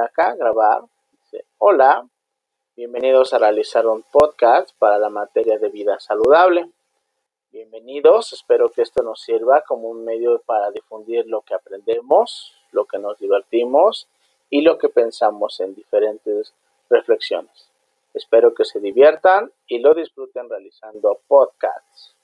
acá, grabar. Dice, hola, bienvenidos a realizar un podcast para la materia de vida saludable. Bienvenidos, espero que esto nos sirva como un medio para difundir lo que aprendemos, lo que nos divertimos y lo que pensamos en diferentes reflexiones. Espero que se diviertan y lo disfruten realizando podcasts.